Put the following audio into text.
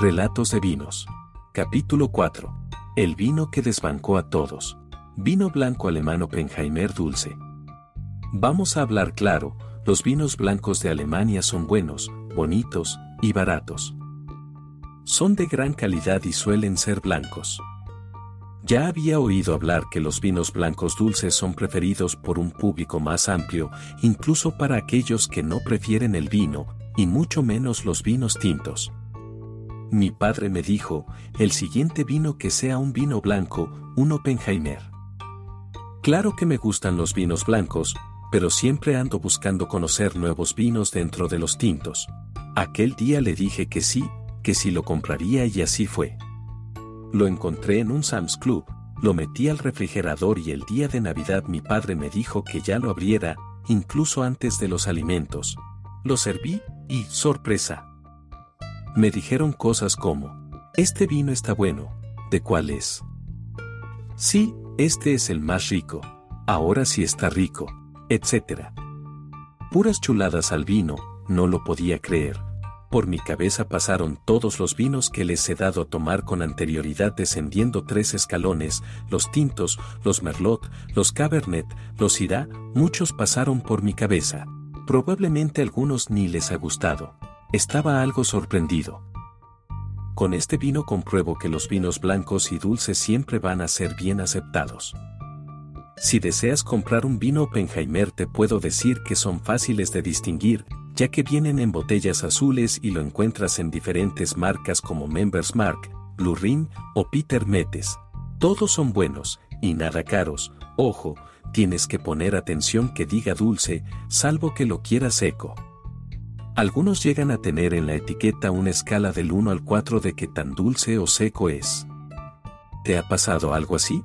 Relatos de vinos. Capítulo 4. El vino que desbancó a todos. Vino blanco alemán Oppenheimer dulce. Vamos a hablar claro, los vinos blancos de Alemania son buenos, bonitos y baratos. Son de gran calidad y suelen ser blancos. Ya había oído hablar que los vinos blancos dulces son preferidos por un público más amplio, incluso para aquellos que no prefieren el vino, y mucho menos los vinos tintos. Mi padre me dijo, el siguiente vino que sea un vino blanco, un Oppenheimer. Claro que me gustan los vinos blancos, pero siempre ando buscando conocer nuevos vinos dentro de los tintos. Aquel día le dije que sí, que sí lo compraría y así fue. Lo encontré en un Sam's Club, lo metí al refrigerador y el día de Navidad mi padre me dijo que ya lo abriera, incluso antes de los alimentos. Lo serví y, sorpresa, me dijeron cosas como, este vino está bueno, ¿de cuál es? Sí, este es el más rico, ahora sí está rico, etc. Puras chuladas al vino, no lo podía creer. Por mi cabeza pasaron todos los vinos que les he dado a tomar con anterioridad descendiendo tres escalones, los tintos, los merlot, los cabernet, los irá, muchos pasaron por mi cabeza. Probablemente algunos ni les ha gustado. Estaba algo sorprendido. Con este vino compruebo que los vinos blancos y dulces siempre van a ser bien aceptados. Si deseas comprar un vino Oppenheimer te puedo decir que son fáciles de distinguir, ya que vienen en botellas azules y lo encuentras en diferentes marcas como Members Mark, Blue Ring o Peter Metes. Todos son buenos, y nada caros, ojo, tienes que poner atención que diga dulce, salvo que lo quieras seco. Algunos llegan a tener en la etiqueta una escala del 1 al 4 de qué tan dulce o seco es. ¿Te ha pasado algo así?